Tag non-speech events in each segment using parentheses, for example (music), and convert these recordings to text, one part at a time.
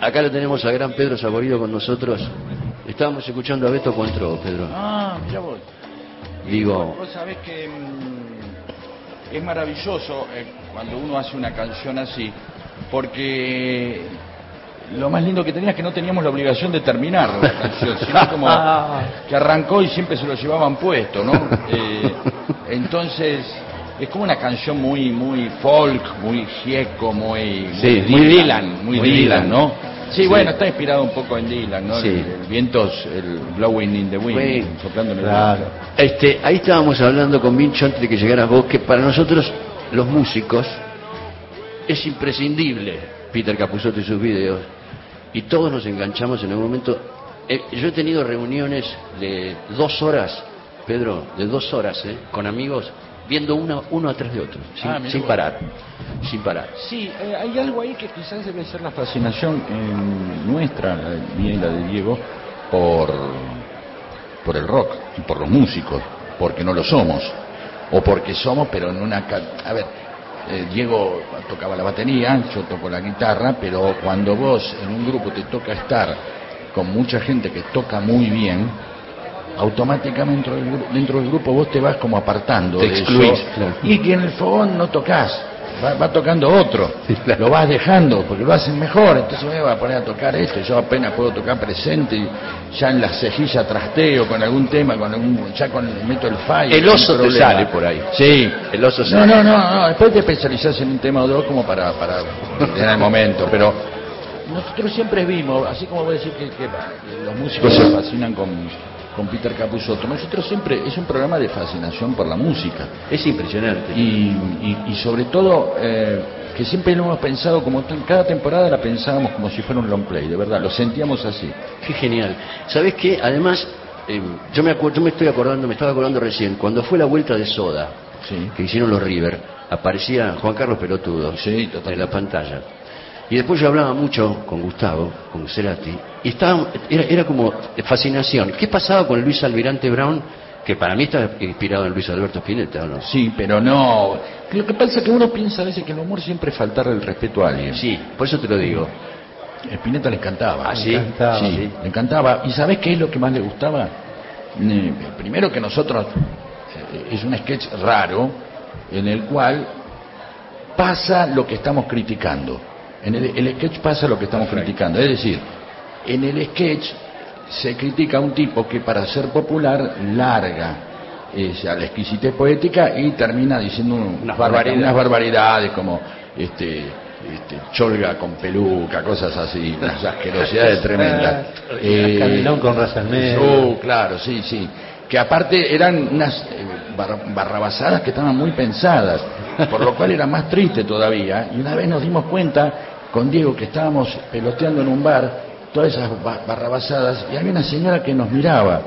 Acá lo tenemos a gran Pedro Saborido con nosotros. Estábamos escuchando a Beto Cuentro, Pedro. Ah, mira vos. Digo- Vos sabés que mm, es maravilloso eh, cuando uno hace una canción así, porque lo más lindo que tenía es que no teníamos la obligación de terminar la canción, (laughs) sino como que arrancó y siempre se lo llevaban puesto, ¿no? Eh, entonces, es como una canción muy muy folk, muy gieco, muy, Sí, muy muy Dylan, muy, muy Dylan. ¿no? Sí, Sí. bueno, está inspirado un poco en Dylan, ¿no? Sí. El, el viento, el blowing in the wind, Wind. soplando en el Claro. viento. Este, ahí estábamos hablando con Vincho antes de que llegaras vos, que para nosotros, los músicos, es imprescindible Peter Capusotto y sus videos. Y todos nos enganchamos en algún momento. Eh, yo he tenido reuniones de dos horas, Pedro, de dos horas, ¿eh? con amigos, viendo uno, uno atrás de otro, sin, Ah, sin parar. Sin parar. Sí, eh, hay algo ahí que quizás debe ser la fascinación eh, nuestra, la de- mía y la de Diego, por, por el rock y por los músicos, porque no lo somos, o porque somos, pero en una... A ver, eh, Diego tocaba la batería, yo toco la guitarra, pero cuando vos en un grupo te toca estar con mucha gente que toca muy bien, automáticamente dentro del, gru- dentro del grupo vos te vas como apartando Te excluís, claro. y que en el fogón no tocas va, va tocando otro Sí, claro. lo vas dejando porque lo hacen mejor entonces me va a poner a tocar esto yo apenas puedo tocar presente y ya en la cejilla trasteo con algún tema con algún ya con meto el fallo El oso te sale por ahí. sí El oso no, sale. no no no después te especializás en un tema o dos como para para en el momento pero nosotros siempre vimos así como voy a decir que, que los músicos se fascinan con con Peter Capusotto nosotros siempre es un programa de fascinación por la música Es impresionante. y, y- y sobre todo eh, que siempre lo hemos pensado como en cada temporada la pensábamos como si fuera un long play, de verdad, lo sentíamos así. Qué genial. ¿Sabés qué? Además, eh, yo, me acuerdo, yo me estoy acordando, me estaba acordando recién, cuando fue la vuelta de Soda, Sí. que hicieron los River, aparecía Juan Carlos Pelotudo Sí, en la pantalla. Y después yo hablaba mucho con Gustavo, con Cerati, y estaba, era, era como fascinación. ¿Qué pasaba con Luis Almirante Brown, que para mí está inspirado en Luis Alberto Spinetta, ¿o no? Sí, pero no. Lo que pasa es que uno piensa a veces que el humor siempre es faltar el respeto a alguien. Sí, por eso te lo digo. Spinetta le encantaba. ¿Ah, sí? encantaba. Sí, Sí. le encantaba. ¿Y sabés qué es lo que más le gustaba? Eh, Primero que nosotros, eh, es un sketch raro en el cual pasa lo que estamos criticando. En el, el sketch pasa lo que estamos criticando. Es decir, en el sketch se critica a un tipo que para ser popular larga o sea, la exquisitez poética y termina diciendo un- Unas barbaridades. unas barbaridades como este, este, cholga con peluca, cosas así, unas (laughs) asquerosidades tremendas. Eh, Candilón con medio. Oh, claro, sí, sí. Que aparte eran unas eh, bar- barrabasadas que estaban muy pensadas, por lo cual era más triste todavía. Y una vez nos dimos cuenta con Diego que estábamos peloteando en un bar, todas esas ba- barrabasadas, y había una señora que nos miraba.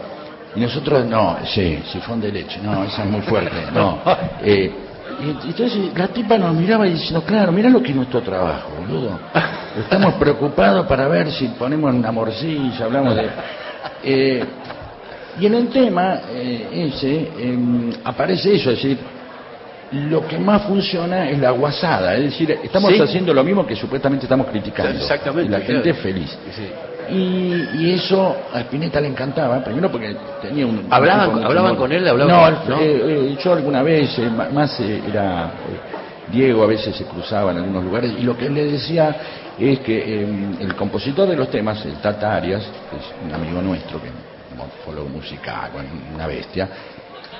Y nosotros, no, sí, sifón de leche, no, esa es muy fuerte, no. (laughs) Eh, y entonces la tipa nos miraba y diciendo, claro, mira lo que es nuestro trabajo, boludo. Estamos preocupados para ver si ponemos una morcilla, hablamos de... Eh, y en el tema eh, ese em, aparece eso, es decir, lo que más funciona es la guasada, es decir, estamos Sí. haciendo lo mismo que supuestamente estamos criticando. Exactamente, Y la gente claro. es feliz. Sí. Y, y eso a Spinetta le encantaba, primero porque tenía un... ¿Hablaban- un hablaban con él? ¿Hablaban no, con- no? eh, eh, yo alguna vez, eh, más era... Diego a veces se cruzaba en algunos lugares y lo que él le decía es que eh, el compositor de los temas, el Tata Arias, que es un amigo nuestro, que es un musical, una bestia,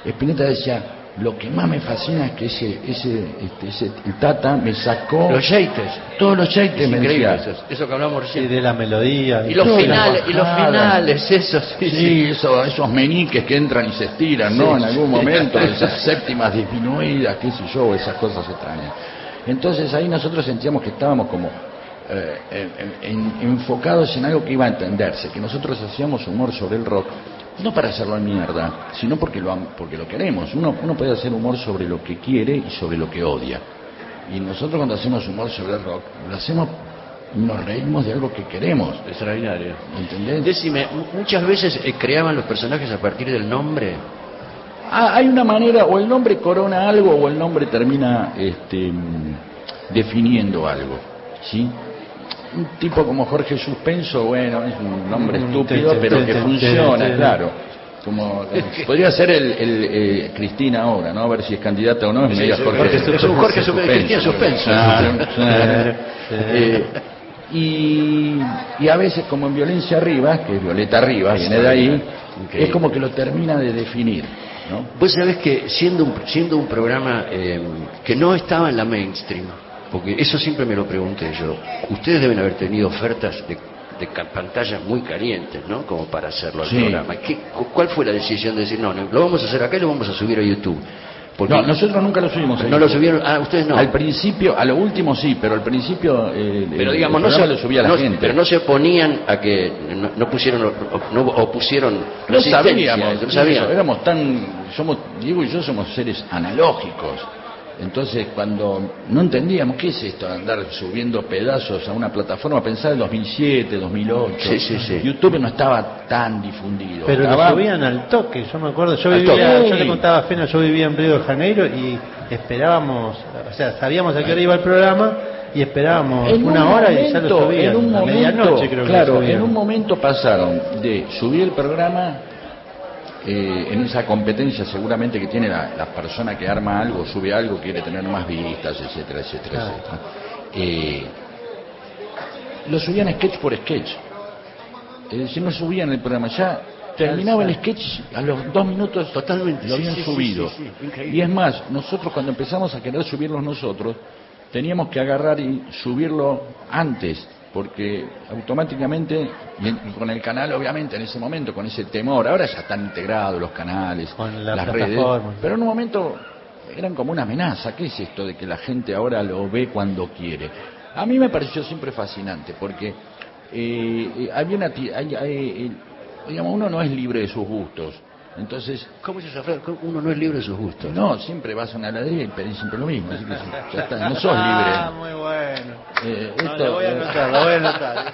Spinetta decía, lo que más me fascina es que ese, ese, este, ese- el Tata me sacó Los yates. todos los chaites, Es me increíble decía. eso, eso que hablamos Y recién. de la melodía. Y los Todas finales, y los finales, eso sí. Sí, eso- esos meniques que entran y se estiran, ¿no? En algún momento, esas séptimas disminuidas, qué sé yo, esas cosas extrañas. Entonces ahí nosotros sentíamos que estábamos como eh, en- en- enfocados en algo que iba a entenderse, que nosotros hacíamos humor sobre el rock, no para hacerlo a mierda, sino porque lo, porque lo queremos. Uno, uno puede hacer humor sobre lo que quiere y sobre lo que odia. Y nosotros cuando hacemos humor sobre el rock, lo hacemos, nos reímos de algo que queremos, Extraordinario. ¿entendés? Decime, mu- muchas veces eh, creaban los personajes a partir del nombre. Ah, hay una manera, o el nombre corona algo o el nombre termina este, mm, definiendo algo, ¿sí? Un tipo como Jorge Suspenso, bueno, es un nombre Mm, estúpido, pero que funciona, claro. Como, podría ser el, el, eh, Cristina ahora, ¿no? A ver si es candidata o no. Es Sí, sí, Jorge, Jorge Suspenso. Jorge Cristina. Eh, y, y a veces, como en Violencia Rivas, que es Violeta Rivas, viene de ahí, es como que lo termina de definir, ¿no? Vos sabés que siendo un, siendo un programa eh, que no estaba en la mainstream, porque eso siempre me lo pregunté yo, ustedes deben haber tenido ofertas de, de pantallas muy calientes, ¿no? Como para hacerlo al Sí. programa. ¿Qué- cu- ¿Cuál fue la decisión de decir, no, no, lo vamos a hacer acá y lo vamos a subir a YouTube? Porque No, nosotros nunca lo subimos. no lo subieron, ah, ustedes no. Al principio, a lo último sí, pero al principio eh, pero digamos, no se, lo subía la no- gente. pero no se oponían a que no, no pusieron, no opusieron No sabíamos, no sabían. éramos tan, somos, Diego y yo somos seres analógicos. Entonces, cuando no entendíamos qué es esto, de andar subiendo pedazos a una plataforma, pensar en 2007, 2008. Sí, sí, sí. YouTube no estaba tan difundido. Pero lo subían al toque, yo me acuerdo, yo Al vivía, yo le contaba a Fena, yo vivía en Río de Janeiro y esperábamos, o sea, sabíamos a qué hora iba el programa y esperábamos En una un hora y ya lo momento- subían, en un a momento, medianoche creo que claro, lo en un momento pasaron de subir el programa eh, en esa competencia seguramente que tiene la, la persona que arma algo, sube algo, quiere tener más vistas, etcétera, etcétera, Claro. etcétera. Eh, lo subían sketch por sketch. Es decir, no subían el programa, ya terminaba el sketch a los dos minutos Totalmente, lo habían sí, sí, subido. sí, y es más, nosotros cuando empezamos a querer subirlos nosotros, teníamos que agarrar y subirlo antes, porque automáticamente, y con el canal obviamente en ese momento, con ese temor, ahora ya están integrados los canales, Con la las redes, pero en un momento eran como una amenaza, ¿qué es esto de que la gente ahora lo ve cuando quiere? A mí me pareció siempre fascinante, porque eh, eh, había una hay- hay, eh, digamos, uno no es libre de sus gustos, entonces ¿Cómo esa frase? Uno no es libre de sus gustos. no, siempre vas a una heladería y pedís siempre lo mismo, así que (laughs) ya está, no sos Ah, libre. muy bueno. Eh, No, lo voy a anotar, lo voy a anotar.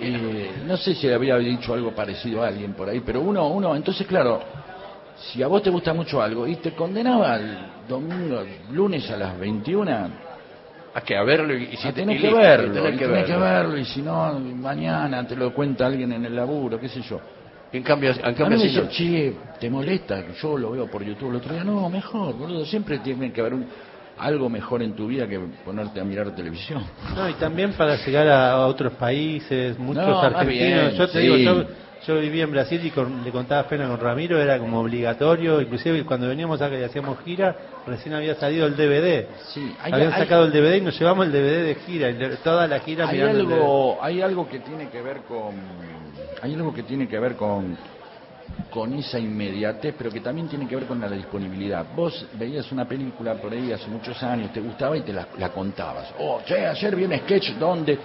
eh, no sé si había dicho algo parecido a alguien por ahí, pero uno, uno, entonces claro, si a vos te gusta mucho algo y te condenaba el domingo, lunes a las 21, A que a verlo y, y si tenés que verlo, tenés y que tenés que verlo. y si no, mañana te lo cuenta alguien en el laburo, qué sé yo. En cambio, en A mí cambio me dice, no- che, ¿te molesta? Yo lo veo por YouTube el otro día. No, mejor, boludo. Siempre tiene que haber un- algo mejor en tu vida que ponerte a mirar televisión. No, y también para llegar a, otros países, muchos No, argentinos. bien, yo te sí. digo, yo, yo viví en Brasil y con- le contaba pena con Ramiro, era como obligatorio, inclusive cuando veníamos acá y hacíamos gira, recién había salido el DVD. Sí, hay- Habían hay- sacado el DVD y nos llevamos el DVD de gira, y toda la gira Hay mirando el algo, hay algo que tiene que ver con, hay algo que tiene que ver con, con esa inmediatez, pero que también tiene que ver con la disponibilidad. Vos veías una película por ahí hace muchos años, te gustaba y te la, contabas. Oh, che, ayer vi un sketch donde,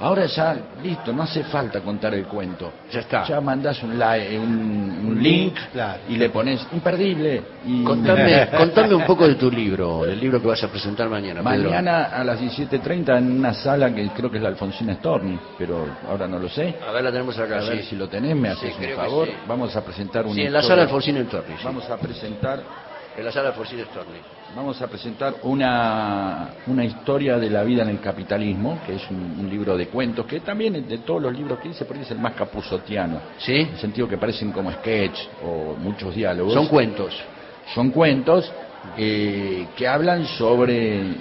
ahora ya, listo, no hace falta contar el cuento. Ya está. Ya mandás un, li- un, un link Claro. y le pones imperdible. Y Contame, (laughs) contame un poco de tu libro, del libro que vas a presentar mañana. Pedro. Mañana a las 17.30 en una sala que creo que es la Alfonsina Storni, pero ahora no lo sé. A ver, la tenemos acá. A ver sí. si lo tenés, me Sí, haces un favor. sí. Vamos a presentar una Sí, en la historia- sala Torres. sí. Vamos a presentar, En la sala Alfonsín Storni. vamos a presentar una, una historia de la vida en el capitalismo, que es un, un libro de cuentos, que también de todos los libros que hice, por ahí es el más capuzotiano. ¿Sí? En el sentido que parecen como sketch o muchos diálogos. Son cuentos. Son cuentos eh, que hablan sobre eh,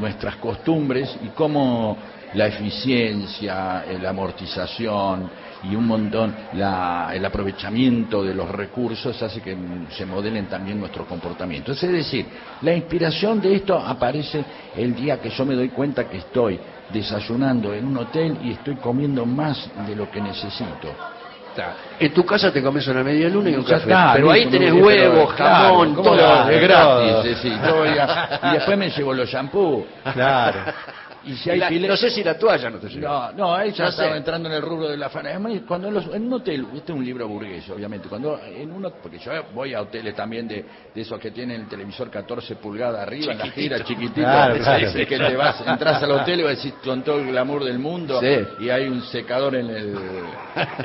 nuestras costumbres y cómo la eficiencia, la amortización y un montón, la- el aprovechamiento de los recursos hace que se modelen también nuestros comportamientos. Es decir, la inspiración de esto aparece el día que yo me doy cuenta que estoy desayunando en un hotel y estoy comiendo más de lo que necesito. En tu casa te comes una media luna y un café. está, pero ahí tenés huevos, jamón, ¿cómo todo. es gratis, y después me llevo los shampoos. Claro. Y si hay La- pile- no sé si la toalla no te lleva. No, no, ella No estaba sé. entrando en el rubro de la fana. Además, cuando en, los- en un hotel, este es un libro burgués, obviamente, cuando en uno, porque yo voy a hoteles también de, de esos que tienen el televisor 14 pulgadas arriba, en la gira, chiquitito, Claro, claro. que te vas, entras al hotel y vas a decir con todo el glamour del mundo, Sí. y hay un secador en el,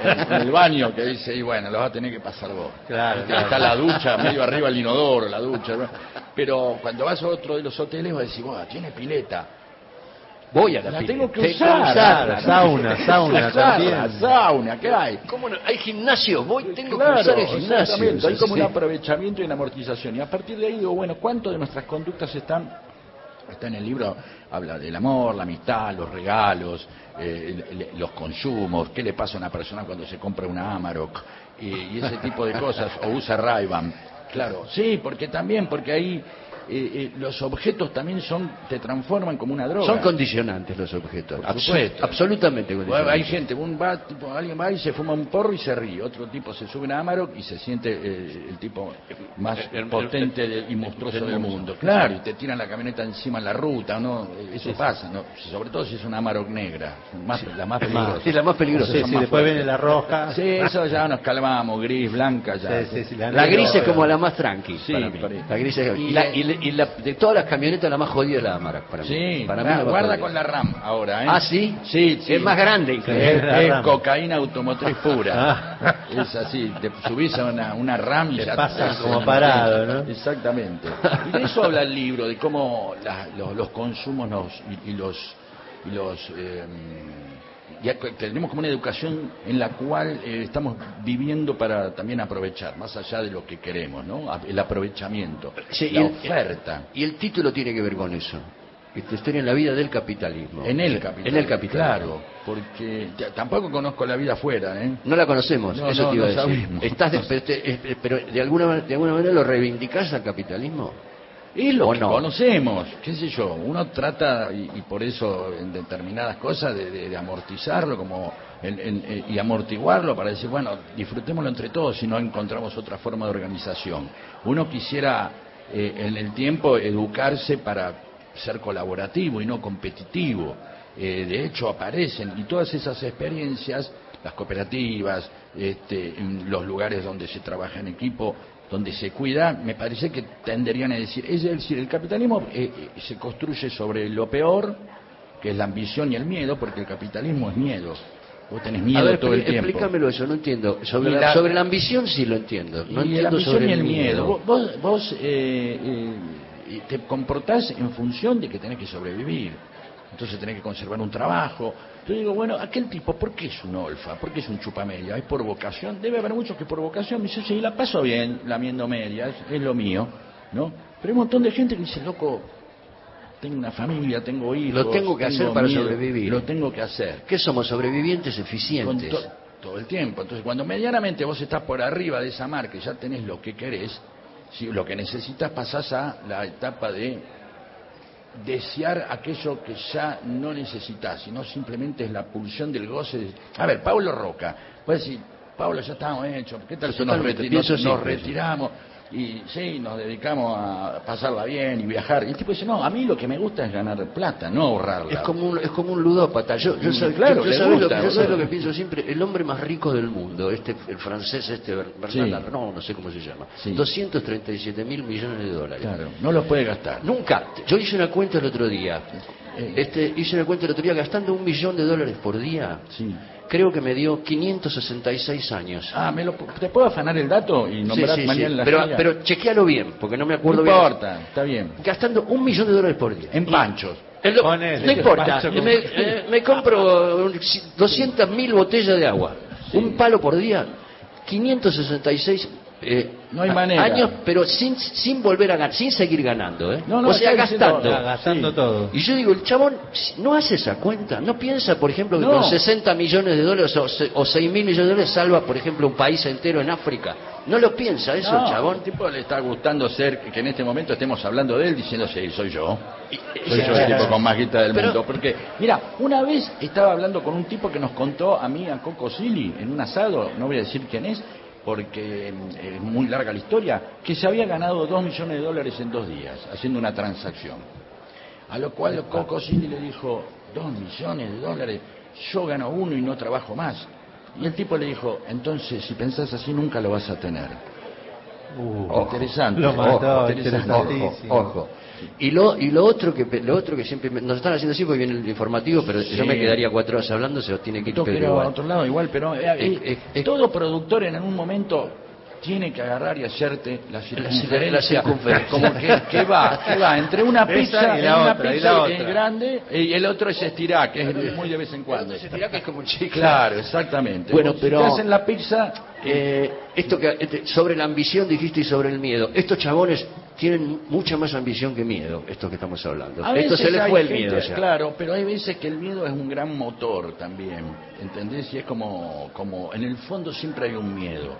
en, en el baño que dice, y bueno, lo vas a tener que pasar vos. Claro, Está la ducha, medio arriba el inodoro, la ducha. ¿no? Pero cuando vas a otro de los hoteles vas a decir, "Buah, tiene pileta. Voy a la, La pileta. tengo que Tengo usar. Sauna, sauna, sauna Usarla, también. sauna, ¿qué hay? ¿Cómo no? Hay gimnasio, voy, tengo Claro, que usar el gimnasio. exactamente. Hay como Sí. un aprovechamiento y una amortización. Y a partir de ahí digo, bueno, ¿cuánto de nuestras conductas están? Está en el libro, habla del amor, la amistad, los regalos, eh, los consumos, qué le pasa a una persona cuando se compra una Amarok y, y ese tipo de cosas, o usa ray Claro, sí, porque también, porque ahí eh, eh, los objetos también son, te transforman como una droga. Son condicionantes los objetos. Por Absu- supuesto. absolutamente condicionantes. hay gente, un va, tipo, alguien va y se fuma un porro y se ríe, otro tipo se sube a Amarok y se siente eh, el tipo más El- el- potente y monstruoso del mundo. mundo. Claro, y te tiran la camioneta encima en la ruta, ¿no? Eh, Eso pasa, ¿no? Sobre todo si es una Amarok negra, más, la más peligrosa. Es la más peligrosa. Sí, sí, después fuertes. viene la roja. Sí, eso ya nos calmamos, gris, blanca, ya. Sí, sí, sí, la gris es como la más tranqui Sí, para mí. La gris es- y, Y la, le- y le- y la- de todas las camionetas la más jodida es la Amarok para mí. Sí, para mí la guarda con la RAM ahora, ¿eh? Ah, ¿sí? Sí, sí. Es más grande. Es, cocaína automotriz pura. Ah. (laughs) Es así, te subís a una, una RAM y Te ya pasas como parado, ¿no? Exactamente. (laughs) Y de eso habla el libro, de cómo la- los, los consumos nos, y, y los... Y los eh, ya tenemos como una educación en la cual eh, estamos viviendo para también aprovechar, más allá de lo que queremos, ¿no? El aprovechamiento, Sí, la y el- oferta. Y el título tiene que ver con eso. Esta historia en la vida del capitalismo. En el capitalismo. En el capitalismo. Claro, porque tampoco conozco la vida afuera, ¿eh? No la conocemos, No, eso no, te iba a decir. Estás de- pero, de alguna de alguna manera lo reivindicás al capitalismo. Es lo ¿O que no? conocemos, qué sé yo, uno trata, y, y por eso en determinadas cosas, de, de- de amortizarlo como en- en- eh, y amortiguarlo para decir, bueno, disfrutémoslo entre todos si no encontramos otra forma de organización. Uno quisiera eh, en el tiempo educarse para ser colaborativo y no competitivo. Eh, de hecho, aparecen, y todas esas experiencias, las cooperativas, este, en los lugares donde se trabaja en equipo, donde se cuida, me parece que tenderían a decir, es decir, el capitalismo eh, eh, se construye sobre lo peor, que es la ambición y el miedo, porque el capitalismo es miedo. Vos tenés miedo a ver, todo el tiempo. explícamelo eso, no entiendo. Sobre la, la- sobre la ambición sí lo entiendo. No y entiendo la ambición sobre y el miedo. Vos, vos, vos, eh, eh, te comportás en función de que tenés que sobrevivir. Entonces tenés que conservar un trabajo. Yo digo, bueno, aquel tipo, ¿por qué es un olfa? ¿Por qué es un chupamedia? ¿Es por vocación? Debe haber muchos que por vocación me dicen, sí, la paso bien lamiendo medias, es lo mío, ¿no? Pero hay un montón de gente que dice, loco, tengo una familia, tengo hijos. Lo tengo que hacer para miedo, sobrevivir. Lo tengo que hacer. ¿Qué somos? Sobrevivientes eficientes. to- todo el tiempo. Entonces, cuando medianamente vos estás por arriba de esa marca y ya tenés lo que querés, si lo que necesitas pasás a la etapa de desear aquello que ya no necesitas, sino simplemente es la pulsión del goce. de- A ver, Pablo Roca, puede decir, Pablo, ya estamos hechos, ¿qué tal si nos, reti- nos- retiramos? Y sí, nos dedicamos a pasarla bien y viajar. Y el tipo dice, no, a mí lo que me gusta es ganar plata, no ahorrarla. Es como un, es como un ludópata. Yo, yo, Mm, claro, yo- yo gusta, lo, que- lo pienso siempre. El hombre más rico del mundo, este, el francés, este Ber- Bernard Sí. Arnault, no sé cómo se llama. Sí. 237 mil millones de dólares. Claro, no los puede gastar. Nunca. Yo hice una cuenta el otro día. Eh. Este, hice una cuenta el otro día gastando un millón de dólares por día. Sí. Creo que me dio 566 años. Ah, ¿me lo, ¿te puedo afanar el dato y Sí, nombrar sí, mañana sí. la Pero, pero chequealo bien, porque no me no acuerdo bien. importa, está bien. Gastando un millón de dólares por día. En panchos. Ponele, no importa, me, eh, me compro 200 mil botellas de agua, un palo por día, 566 eh, No hay manera. años, pero sin, sin volver a ganar, sin seguir ganando, ¿eh? No, no, o sea, gastando. Está gastando Sí. todo. Y yo digo, el chabón si- no hace esa cuenta, no piensa, por ejemplo, que No. con 60 millones de dólares o, se- o 6 mil millones de dólares salva, por ejemplo, un país entero en África. No lo piensa eso, No, el chabón. el tipo le está gustando ser que en este momento estemos hablando de él diciendo, sí, soy yo. Soy yo el tipo con más guita del Pero- mundo. Porque, mira, una vez estaba hablando con un tipo que nos contó a mí, a Coco Silly, en un asado, no voy a decir quién es, porque mm, es muy larga la historia, que se había ganado dos millones de dólares en dos días, haciendo una transacción. A lo cual Coco le dijo, dos millones de dólares, yo gano uno y no trabajo más. Y el tipo le dijo, entonces si pensás así nunca lo vas a tener. Uh, Ojo, interesante. Lo mató, ojo, interesante. Ojo, ojo. Y lo, y lo otro que lo otro que siempre me- nos están haciendo así porque viene el informativo, pero yo me quedaría cuatro horas hablando, se los tiene que ir Pedro a igual. otro lado igual, pero eh, Eh, eh, eh, eh. todo productor en algún momento tiene que agarrar y hacerte la la circunferencia. circunferencia. Como que, que va, que va entre una pizza, y la una otra, y pizza la que es otra. grande y el otro es estirar, que es muy de vez en cuando. Tira que es como un chicle. Claro, exactamente. Bueno, Vos, pero- Si te hacen la pizza, Eh, esto que este, sobre la ambición dijiste y sobre el miedo. Estos chabones tienen mucha más ambición que miedo, esto que estamos hablando. A Esto se les fue el gente- miedo ya. Claro, pero hay veces que el miedo es un gran motor también, ¿entendés? Y es como, como en el fondo siempre hay un miedo,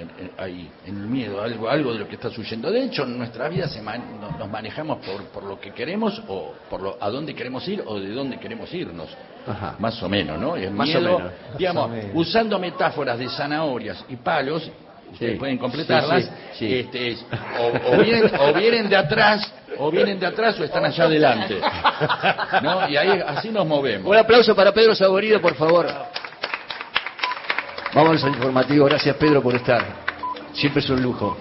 en, en- ahí, en el miedo, algo, algo de lo que está sucediendo. De hecho, en nuestra vida se man- nos, nos manejamos por, por lo que queremos o por lo, a dónde queremos ir o de dónde queremos irnos. Ajá. Más o menos, ¿no? Más o menos. digamos, Más o menos. usando metáforas de zanahorias y palos, ustedes Sí. pueden completarlas, Sí, sí, sí. este, es- o, o vienen, o vienen de atrás, o vienen de atrás o están allá adelante. ¿No? Y ahí así nos movemos. Un aplauso para Pedro Saborido, por favor. Vamos al informativo. Gracias, Pedro, por estar. Siempre es un lujo.